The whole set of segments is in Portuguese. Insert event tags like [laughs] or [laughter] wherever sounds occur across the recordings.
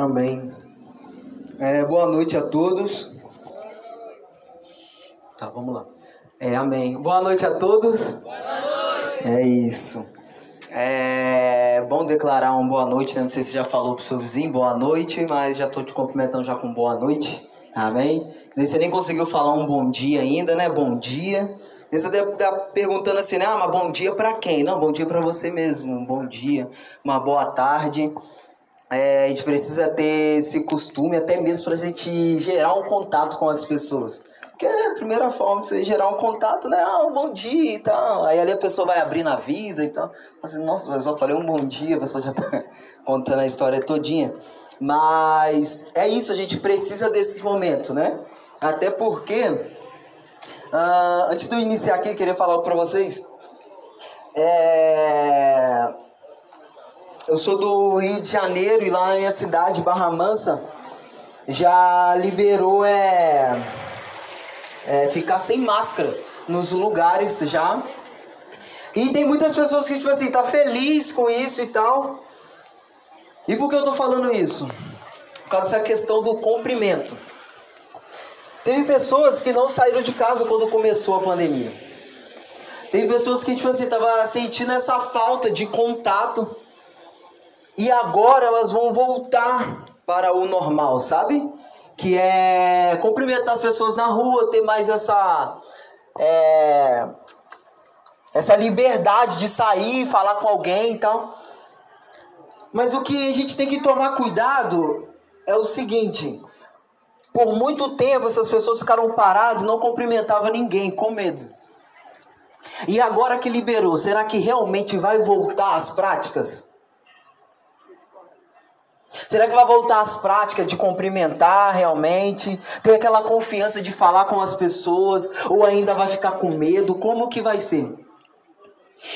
Amém. É, boa noite a todos. Tá, vamos lá. É, amém. Boa noite a todos. Boa noite. É isso. É bom declarar uma boa noite, né? Não sei se já falou pro seu vizinho boa noite, mas já tô te cumprimentando já com boa noite. Amém? Você nem conseguiu falar um bom dia ainda, né? Bom dia. Você deve estar perguntando assim, né? Ah, mas bom dia para quem? Não, bom dia para você mesmo. Um bom dia, uma boa tarde. É, a gente precisa ter esse costume até mesmo para a gente gerar um contato com as pessoas. Porque é a primeira forma de você gerar um contato, né? Ah, um bom dia e tal. Aí ali a pessoa vai abrir na vida e tal. Assim, Nossa, eu só falei um bom dia, a pessoa já tá [laughs] contando a história todinha. Mas é isso, a gente precisa desses momentos, né? Até porque, uh, antes de eu iniciar aqui, eu queria falar para vocês. É... Eu sou do Rio de Janeiro e lá na minha cidade, Barra Mansa, já liberou é, é, ficar sem máscara nos lugares já. E tem muitas pessoas que, tipo assim, tá feliz com isso e tal. E por que eu tô falando isso? Por causa dessa questão do cumprimento. Teve pessoas que não saíram de casa quando começou a pandemia. Teve pessoas que, tipo assim, tava sentindo essa falta de contato e agora elas vão voltar para o normal, sabe? Que é cumprimentar as pessoas na rua, ter mais essa. É, essa liberdade de sair, falar com alguém e tal. Mas o que a gente tem que tomar cuidado é o seguinte: por muito tempo essas pessoas ficaram paradas não cumprimentavam ninguém, com medo. E agora que liberou, será que realmente vai voltar às práticas? Será que vai voltar às práticas de cumprimentar realmente? Ter aquela confiança de falar com as pessoas? Ou ainda vai ficar com medo? Como que vai ser?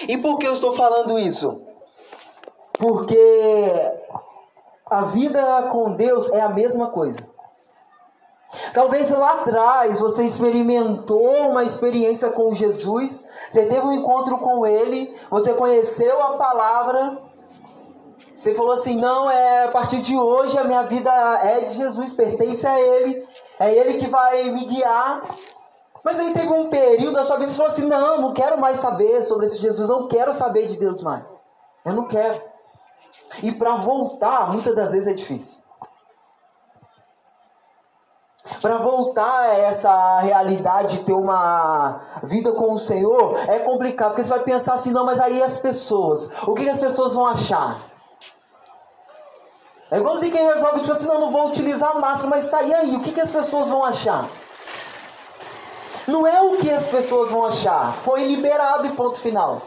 E por que eu estou falando isso? Porque a vida com Deus é a mesma coisa. Talvez lá atrás você experimentou uma experiência com Jesus, você teve um encontro com Ele, você conheceu a palavra, você falou assim: não, é a partir de hoje a minha vida é de Jesus, pertence a Ele, é Ele que vai me guiar. Mas aí teve um período da sua vida você falou assim: não, não quero mais saber sobre esse Jesus, não quero saber de Deus mais. Eu não quero. E para voltar, muitas das vezes é difícil. Para voltar a essa realidade de ter uma vida com o Senhor é complicado, porque você vai pensar assim: não, mas aí as pessoas, o que as pessoas vão achar? É igualzinho quem resolve, tipo assim, não, não vou utilizar máscara, mas tá, e aí, o que, que as pessoas vão achar? Não é o que as pessoas vão achar, foi liberado e ponto final.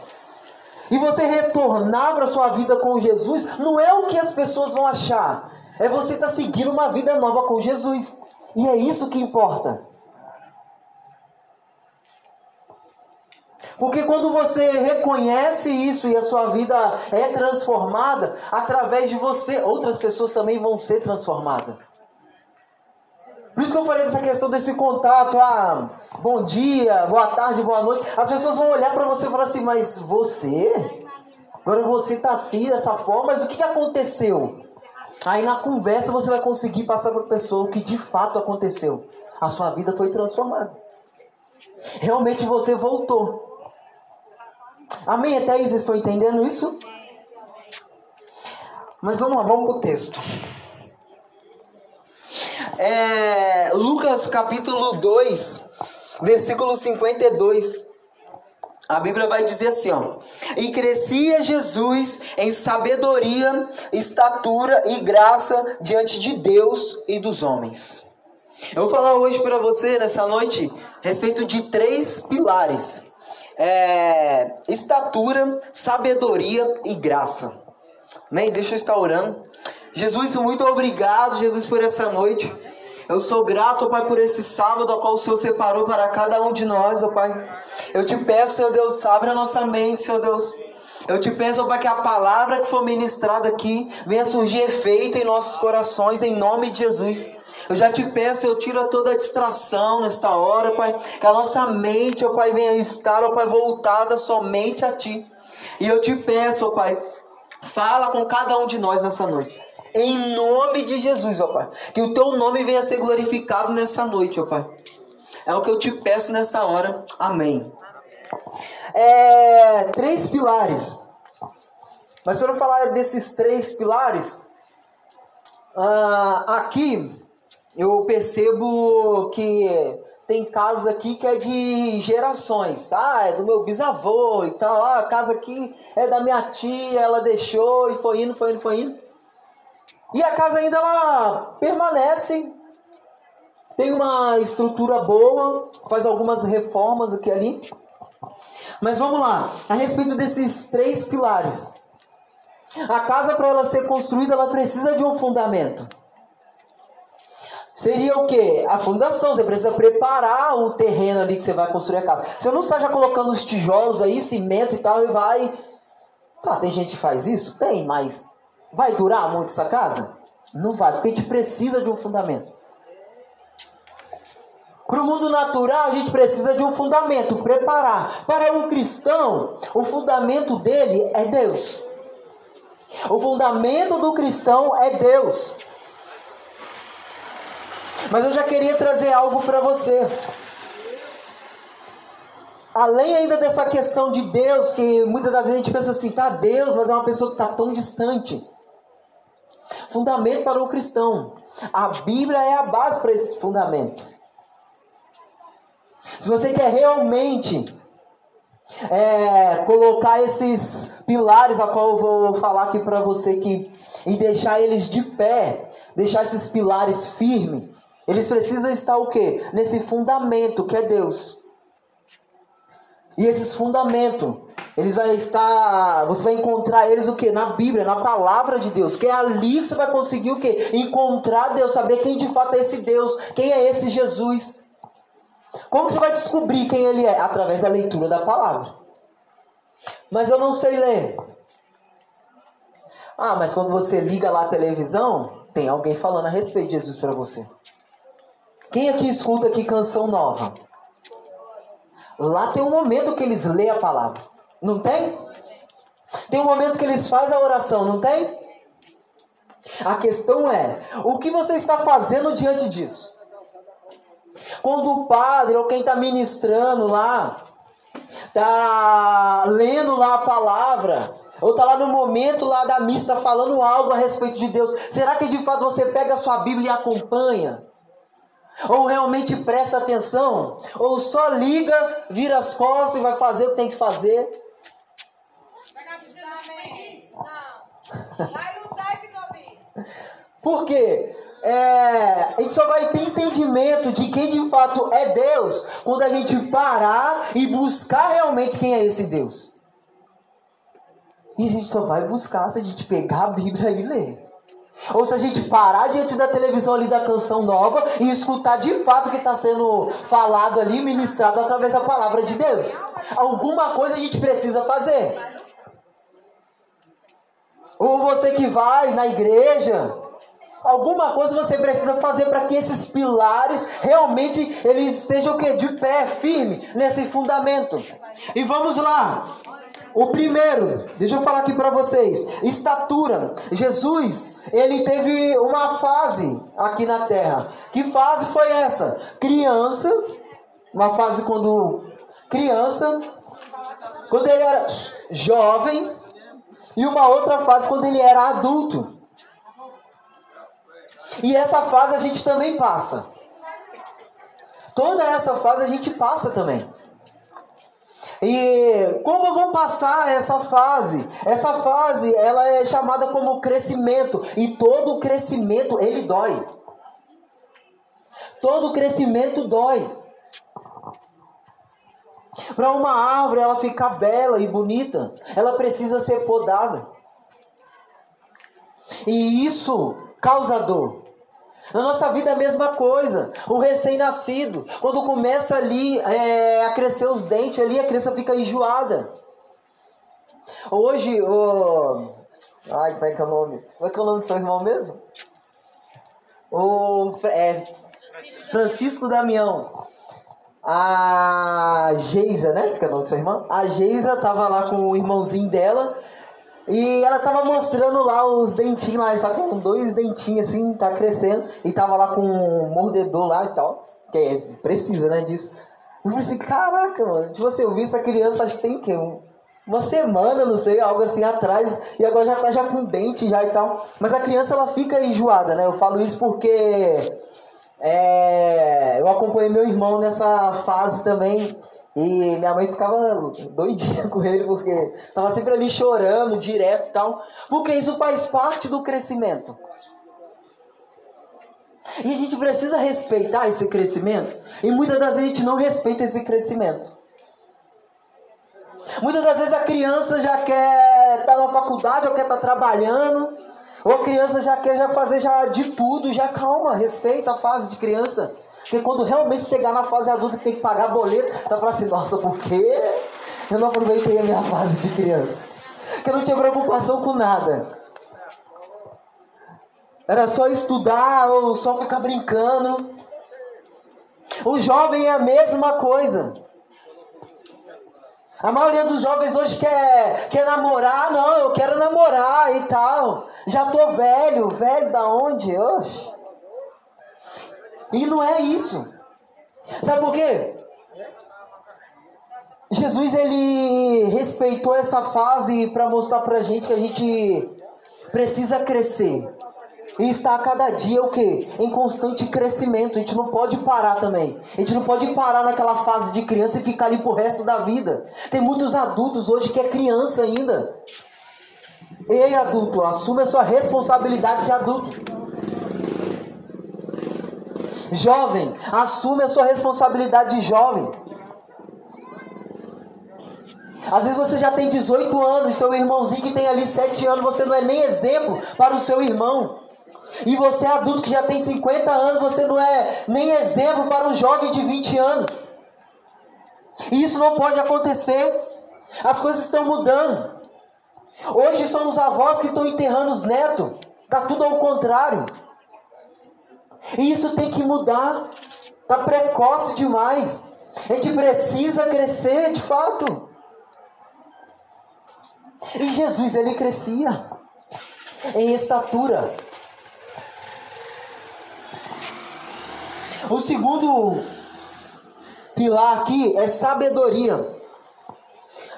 E você retornar para sua vida com Jesus, não é o que as pessoas vão achar, é você estar tá seguindo uma vida nova com Jesus. E é isso que importa. Porque quando você reconhece isso e a sua vida é transformada, através de você, outras pessoas também vão ser transformadas. Por isso que eu falei dessa questão desse contato, ah, bom dia, boa tarde, boa noite. As pessoas vão olhar para você e falar assim, mas você? Agora você está assim, dessa forma, mas o que, que aconteceu? Aí na conversa você vai conseguir passar para a pessoa o que de fato aconteceu. A sua vida foi transformada. Realmente você voltou. Amém? Até estão entendendo isso? Mas vamos lá, vamos para o texto. É, Lucas capítulo 2, versículo 52. A Bíblia vai dizer assim, ó. E crescia Jesus em sabedoria, estatura e graça diante de Deus e dos homens. Eu vou falar hoje para você, nessa noite, a respeito de três pilares é, estatura, sabedoria e graça. Amém? Deixa eu estar orando. Jesus, muito obrigado, Jesus, por essa noite. Eu sou grato, Pai, por esse sábado ao qual o Senhor separou para cada um de nós, ó Pai. Eu te peço, Senhor Deus, abre a nossa mente, Senhor Deus. Eu te peço, Pai, que a palavra que for ministrada aqui venha surgir efeito em nossos corações, em nome de Jesus. Eu já te peço, eu tiro toda a distração nesta hora, Pai. Que a nossa mente, ó Pai, venha estar, ó Pai, voltada somente a Ti. E eu te peço, ó Pai, fala com cada um de nós nessa noite. Em nome de Jesus, ó Pai. Que o teu nome venha ser glorificado nessa noite, ó Pai. É o que eu te peço nessa hora. Amém. É, três pilares. Mas para eu falar desses três pilares, uh, aqui eu percebo que tem casa aqui que é de gerações. Ah, é do meu bisavô e tal. Ah, a casa aqui é da minha tia, ela deixou e foi indo, foi indo, foi indo. E a casa ainda ela permanece, tem uma estrutura boa, faz algumas reformas aqui ali. Mas vamos lá, a respeito desses três pilares. A casa para ela ser construída, ela precisa de um fundamento seria o que? A fundação. Você precisa preparar o terreno ali que você vai construir a casa. Você não está já colocando os tijolos aí, cimento e tal, e vai. Tá, tem gente que faz isso? Tem, mas vai durar muito essa casa? Não vai, porque a gente precisa de um fundamento. Para o mundo natural, a gente precisa de um fundamento, preparar. Para um cristão, o fundamento dele é Deus. O fundamento do cristão é Deus. Mas eu já queria trazer algo para você. Além ainda dessa questão de Deus, que muitas das vezes a gente pensa assim, tá Deus, mas é uma pessoa que está tão distante. Fundamento para o cristão. A Bíblia é a base para esse fundamento. Se você quer realmente é, colocar esses pilares, a qual eu vou falar aqui para você que e deixar eles de pé, deixar esses pilares firmes, eles precisam estar o quê? Nesse fundamento que é Deus. E esses fundamentos, eles vão estar, você vai encontrar eles o quê? Na Bíblia, na palavra de Deus. Porque é ali que você vai conseguir o quê? Encontrar Deus, saber quem de fato é esse Deus, quem é esse Jesus. Como você vai descobrir quem ele é? Através da leitura da palavra. Mas eu não sei ler. Ah, mas quando você liga lá a televisão, tem alguém falando a respeito de Jesus para você. Quem aqui escuta aqui canção nova? Lá tem um momento que eles lêem a palavra. Não tem? Tem um momento que eles fazem a oração, não tem? A questão é, o que você está fazendo diante disso? Quando o padre ou quem está ministrando lá, está lendo lá a palavra, ou está lá no momento lá da missa falando algo a respeito de Deus, será que de fato você pega a sua Bíblia e acompanha? Ou realmente presta atenção? Ou só liga, vira as costas e vai fazer o que tem que fazer? Por quê? É, a gente só vai ter entendimento de quem de fato é Deus quando a gente parar e buscar realmente quem é esse Deus. E a gente só vai buscar se a gente pegar a Bíblia e ler. Ou se a gente parar diante da televisão ali da canção nova e escutar de fato o que está sendo falado ali, ministrado através da palavra de Deus. Alguma coisa a gente precisa fazer. Ou você que vai na igreja, alguma coisa você precisa fazer para que esses pilares realmente eles estejam o quê? de pé, firme nesse fundamento. E vamos lá. O primeiro, deixa eu falar aqui para vocês, estatura. Jesus, ele teve uma fase aqui na terra. Que fase foi essa? Criança, uma fase quando criança, quando ele era jovem, e uma outra fase quando ele era adulto. E essa fase a gente também passa. Toda essa fase a gente passa também. E como vou passar essa fase? Essa fase, ela é chamada como crescimento, e todo crescimento ele dói. Todo crescimento dói. Para uma árvore ela ficar bela e bonita, ela precisa ser podada. E isso causa dor. Na nossa vida é a mesma coisa. O recém-nascido, quando começa ali é, a crescer os dentes, ali a criança fica enjoada. Hoje, o. Ai, como é que é o nome? Como é que é o nome do seu irmão mesmo? O é, Francisco Damião. A Geisa, né? Que é o nome do seu irmão? A Geisa tava lá com o irmãozinho dela. E ela tava mostrando lá os dentinhos lá, está com dois dentinhos assim, tá crescendo. E tava lá com um mordedor lá e tal. Que é, precisa, né, disso. Eu falei assim, caraca, mano. Tipo assim, eu vi essa criança, acho que tem o quê? Uma semana, não sei, algo assim atrás. E agora já tá já com dente já e tal. Mas a criança, ela fica enjoada, né? Eu falo isso porque... É, eu acompanhei meu irmão nessa fase também e minha mãe ficava doidinha com ele, porque tava sempre ali chorando direto e tal. Porque isso faz parte do crescimento. E a gente precisa respeitar esse crescimento. E muitas das vezes a gente não respeita esse crescimento. Muitas das vezes a criança já quer estar tá na faculdade, ou quer estar tá trabalhando, ou a criança já quer já fazer já de tudo, já calma, respeita a fase de criança. Porque quando realmente chegar na fase adulta tem que pagar boleto, tá falando assim, nossa, por que eu não aproveitei a minha fase de criança? Que eu não tinha preocupação com nada. Era só estudar ou só ficar brincando. O jovem é a mesma coisa. A maioria dos jovens hoje quer, quer namorar, não, eu quero namorar e tal. Já tô velho, velho da onde? Oxe. E não é isso. Sabe por quê? Jesus ele respeitou essa fase para mostrar pra gente que a gente precisa crescer. E está a cada dia o que? Em constante crescimento. A gente não pode parar também. A gente não pode parar naquela fase de criança e ficar ali pro resto da vida. Tem muitos adultos hoje que é criança ainda. Ei, adulto, assume a sua responsabilidade de adulto. Jovem, assume a sua responsabilidade de jovem. Às vezes você já tem 18 anos, seu irmãozinho que tem ali 7 anos, você não é nem exemplo para o seu irmão. E você é adulto que já tem 50 anos, você não é nem exemplo para um jovem de 20 anos. E isso não pode acontecer. As coisas estão mudando. Hoje são os avós que estão enterrando os netos. Está tudo ao contrário. E isso tem que mudar. Está precoce demais. A gente precisa crescer de fato. E Jesus, ele crescia em estatura. O segundo pilar aqui é sabedoria.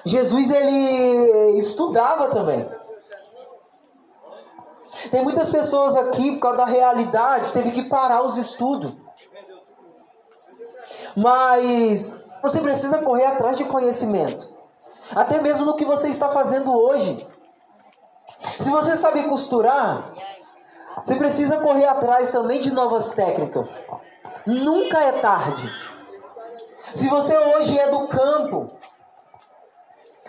Jesus ele estudava também. Tem muitas pessoas aqui, por causa da realidade, teve que parar os estudos. Mas você precisa correr atrás de conhecimento. Até mesmo no que você está fazendo hoje. Se você sabe costurar, você precisa correr atrás também de novas técnicas. Nunca é tarde. Se você hoje é do campo,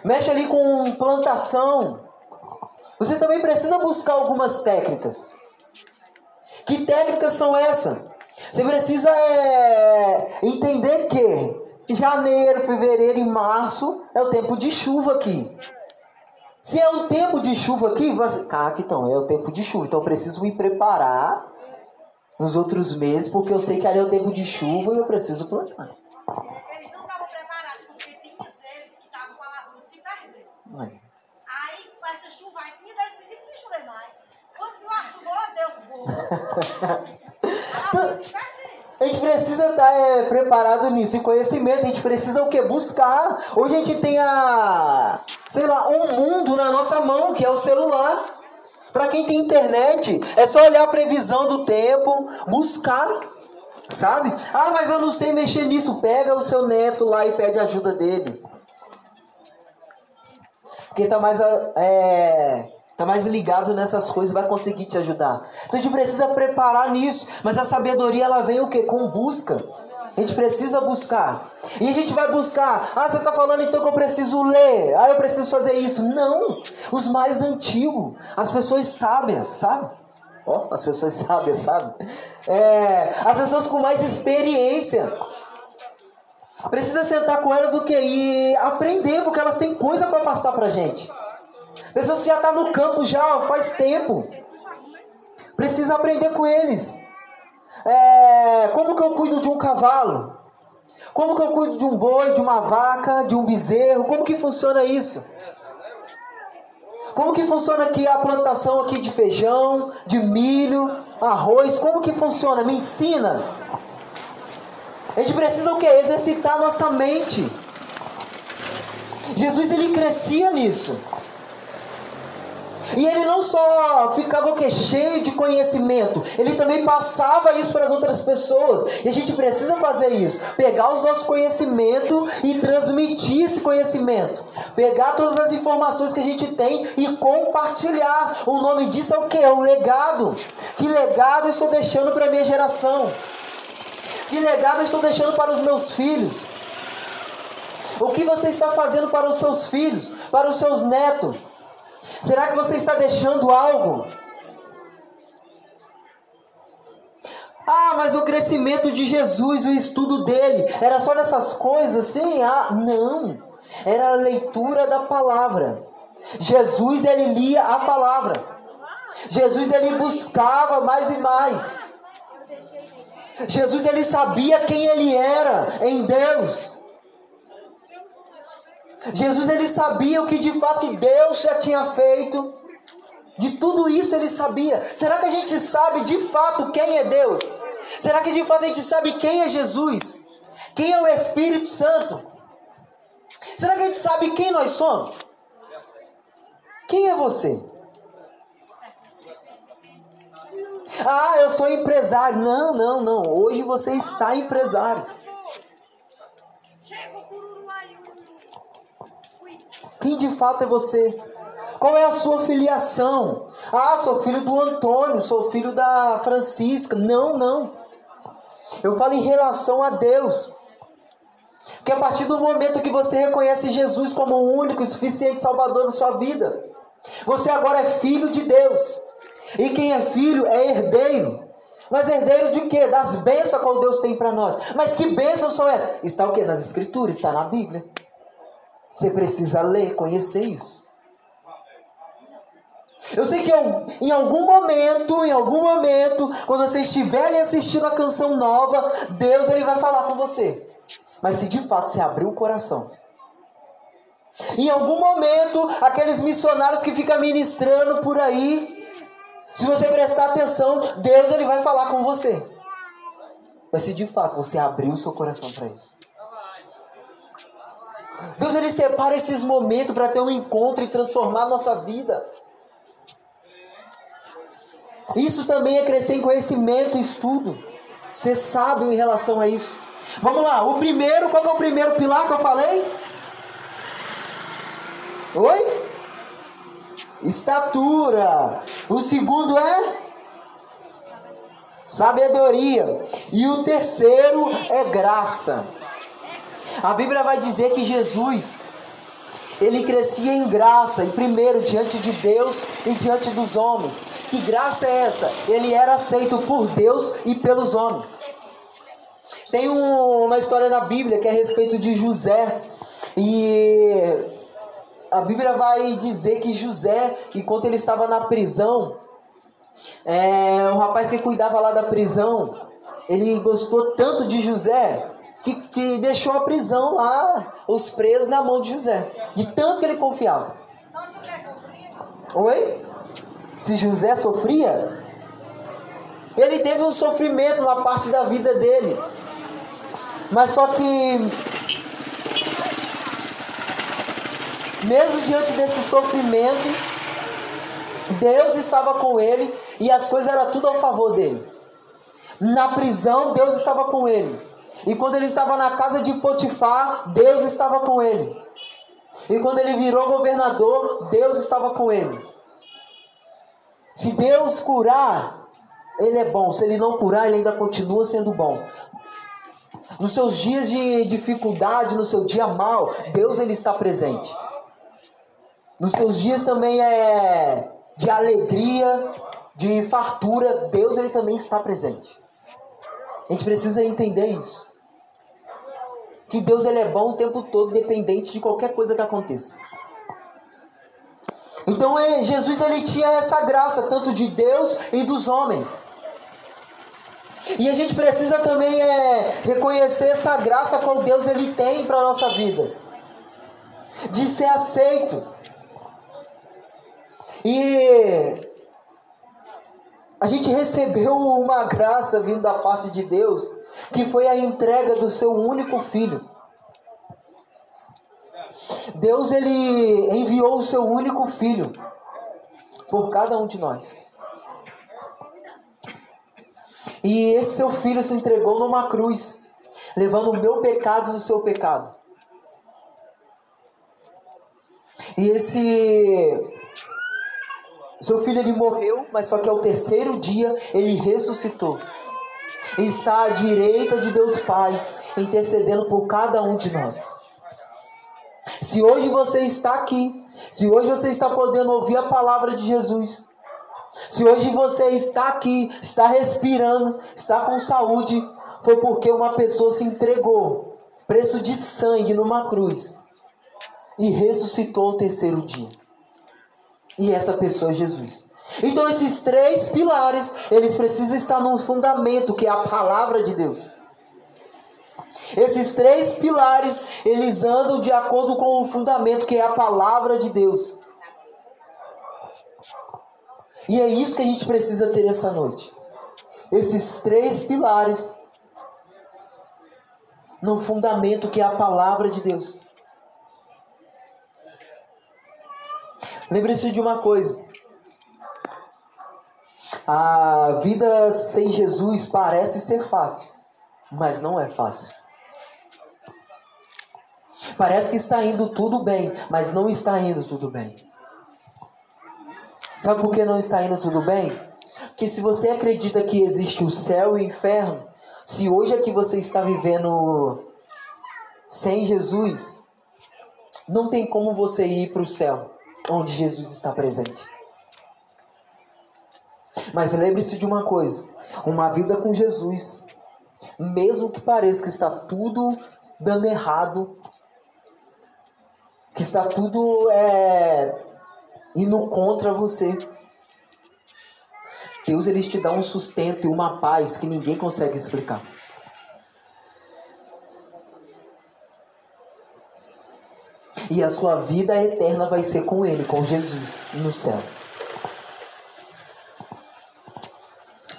mexe ali com plantação, você também precisa buscar algumas técnicas. Que técnicas são essas? Você precisa é, entender que janeiro, fevereiro e março é o tempo de chuva aqui. Se é o tempo de chuva aqui, você... ah, então, é o tempo de chuva. Então eu preciso me preparar nos outros meses, porque eu sei que ali é o tempo de chuva e eu preciso plantar. Eles não estavam preparados, porque tinha deles que estavam com a lavoura se perdendo. [laughs] A gente precisa estar é, preparado nisso, em conhecimento, a gente precisa o que? Buscar. Hoje a gente tem a, sei lá, um mundo na nossa mão, que é o celular. Para quem tem internet, é só olhar a previsão do tempo, buscar, sabe? Ah, mas eu não sei mexer nisso. Pega o seu neto lá e pede ajuda dele. Porque tá mais é, Está mais ligado nessas coisas, vai conseguir te ajudar. Então a gente precisa preparar nisso. Mas a sabedoria ela vem o quê? Com busca. A gente precisa buscar. E a gente vai buscar. Ah, você está falando então que eu preciso ler. Ah, eu preciso fazer isso. Não. Os mais antigos. As pessoas sábias, sabe? Ó, oh, as pessoas sábias, sabe? É, as pessoas com mais experiência. Precisa sentar com elas o quê? E aprender, porque elas têm coisa para passar pra gente. Pessoas que já estão tá no campo já faz tempo. Precisa aprender com eles. É, como que eu cuido de um cavalo? Como que eu cuido de um boi, de uma vaca, de um bezerro? Como que funciona isso? Como que funciona aqui a plantação aqui de feijão, de milho, arroz? Como que funciona? Me ensina. A gente precisa o que? Exercitar nossa mente. Jesus ele crescia nisso. E ele não só ficava o que? Cheio de conhecimento, ele também passava isso para as outras pessoas. E a gente precisa fazer isso: pegar os nossos conhecimentos e transmitir esse conhecimento. Pegar todas as informações que a gente tem e compartilhar. O nome disso é o que? É um legado. Que legado eu estou deixando para a minha geração? Que legado eu estou deixando para os meus filhos? O que você está fazendo para os seus filhos, para os seus netos? Será que você está deixando algo? Ah, mas o crescimento de Jesus, o estudo dele, era só nessas coisas assim? Ah, não. Era a leitura da palavra. Jesus, ele lia a palavra. Jesus, ele buscava mais e mais. Jesus, ele sabia quem ele era em Deus. Jesus ele sabia o que de fato Deus já tinha feito. De tudo isso ele sabia. Será que a gente sabe de fato quem é Deus? Será que de fato a gente sabe quem é Jesus? Quem é o Espírito Santo? Será que a gente sabe quem nós somos? Quem é você? Ah, eu sou empresário. Não, não, não. Hoje você está empresário. Quem de fato é você? Qual é a sua filiação? Ah, sou filho do Antônio, sou filho da Francisca. Não, não. Eu falo em relação a Deus. Que a partir do momento que você reconhece Jesus como o único e suficiente Salvador da sua vida, você agora é filho de Deus. E quem é filho é herdeiro. Mas herdeiro de quê? Das bênçãos que Deus tem para nós. Mas que bênçãos são essas? Está o quê? Nas Escrituras, está na Bíblia. Você precisa ler, conhecer isso. Eu sei que em algum momento, em algum momento, quando você estiver assistindo a canção nova, Deus ele vai falar com você. Mas se de fato você abrir o coração. Em algum momento, aqueles missionários que ficam ministrando por aí, se você prestar atenção, Deus ele vai falar com você. Mas se de fato você abrir o seu coração para isso. Deus ele separa esses momentos para ter um encontro e transformar a nossa vida. Isso também é crescer em conhecimento e estudo. Ser sábio em relação a isso. Vamos lá, o primeiro, qual é o primeiro pilar que eu falei? Oi? Estatura. O segundo é sabedoria. E o terceiro é graça. A Bíblia vai dizer que Jesus, ele crescia em graça, e primeiro diante de Deus e diante dos homens. Que graça é essa? Ele era aceito por Deus e pelos homens. Tem um, uma história na Bíblia que é a respeito de José. E a Bíblia vai dizer que José, enquanto ele estava na prisão, é, o rapaz que cuidava lá da prisão, ele gostou tanto de José que, que deixou a prisão lá, os presos na mão de José. De tanto que ele confiava. Oi? Se José sofria, ele teve um sofrimento na parte da vida dele. Mas só que mesmo diante desse sofrimento, Deus estava com ele e as coisas eram tudo ao favor dele. Na prisão, Deus estava com ele. E quando ele estava na casa de Potifar, Deus estava com ele. E quando ele virou governador, Deus estava com ele. Se Deus curar, ele é bom. Se ele não curar, ele ainda continua sendo bom. Nos seus dias de dificuldade, no seu dia mal, Deus ele está presente. Nos seus dias também é de alegria, de fartura, Deus ele também está presente. A gente precisa entender isso que Deus ele é bom o tempo todo, dependente de qualquer coisa que aconteça. Então Jesus ele tinha essa graça tanto de Deus e dos homens. E a gente precisa também é, reconhecer essa graça que Deus ele tem para a nossa vida. De ser aceito. E a gente recebeu uma graça vindo da parte de Deus, que foi a entrega do seu único filho. Deus ele enviou o seu único filho por cada um de nós. E esse seu filho se entregou numa cruz, levando o meu pecado e o seu pecado. E esse seu filho ele morreu, mas só que ao terceiro dia ele ressuscitou. Está à direita de Deus Pai, intercedendo por cada um de nós. Se hoje você está aqui, se hoje você está podendo ouvir a palavra de Jesus, se hoje você está aqui, está respirando, está com saúde, foi porque uma pessoa se entregou, preço de sangue numa cruz, e ressuscitou o terceiro dia. E essa pessoa é Jesus. Então esses três pilares, eles precisam estar no fundamento, que é a palavra de Deus. Esses três pilares, eles andam de acordo com o fundamento, que é a palavra de Deus. E é isso que a gente precisa ter essa noite. Esses três pilares no fundamento que é a palavra de Deus. Lembre-se de uma coisa. A vida sem Jesus parece ser fácil, mas não é fácil. Parece que está indo tudo bem, mas não está indo tudo bem. Sabe por que não está indo tudo bem? Porque se você acredita que existe o céu e o inferno, se hoje é que você está vivendo sem Jesus, não tem como você ir para o céu onde Jesus está presente. Mas lembre-se de uma coisa: uma vida com Jesus, mesmo que pareça que está tudo dando errado, que está tudo é, indo contra você, Deus ele te dá um sustento e uma paz que ninguém consegue explicar. E a sua vida eterna vai ser com Ele, com Jesus, no céu.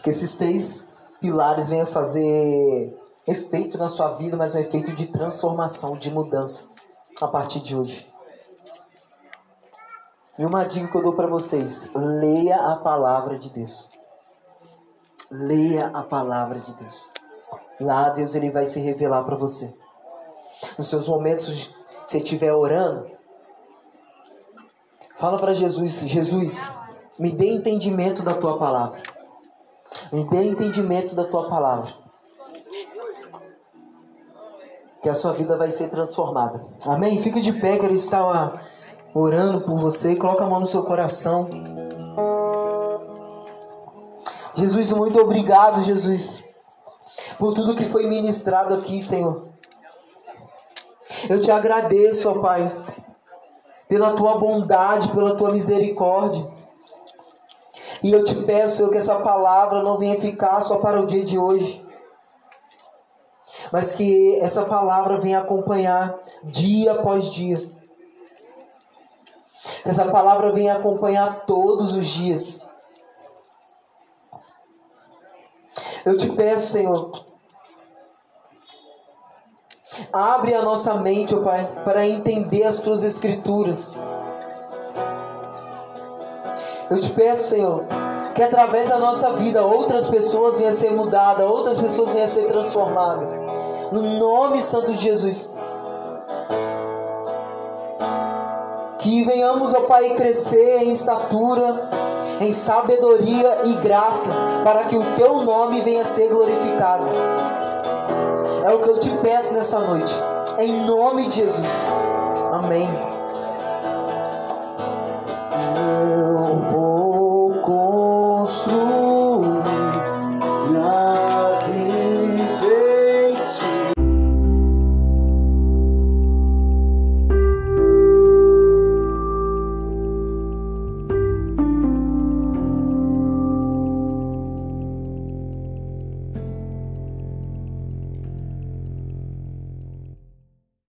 Que esses três pilares venham fazer efeito na sua vida, mas um efeito de transformação, de mudança a partir de hoje. E uma dica que eu dou para vocês: leia a palavra de Deus. Leia a palavra de Deus. Lá Deus ele vai se revelar para você. Nos seus momentos você estiver orando, fala para Jesus: Jesus, me dê entendimento da tua palavra. Me dê entendimento da tua palavra. Que a sua vida vai ser transformada. Amém? Fica de pé, que ele está orando por você. Coloca a mão no seu coração. Jesus, muito obrigado, Jesus, por tudo que foi ministrado aqui, Senhor. Eu te agradeço, ó Pai, pela tua bondade, pela tua misericórdia. E eu te peço, Senhor, que essa palavra não venha ficar só para o dia de hoje, mas que essa palavra venha acompanhar dia após dia. Que essa palavra venha acompanhar todos os dias. Eu te peço, Senhor, Abre a nossa mente, ó Pai, para entender as tuas escrituras. Eu te peço, Senhor, que através da nossa vida outras pessoas venham a ser mudadas, outras pessoas venham a ser transformadas. No nome santo de Jesus. Que venhamos, ó Pai, crescer em estatura, em sabedoria e graça, para que o teu nome venha a ser glorificado. É o que eu te peço nessa noite. Em nome de Jesus. Amém.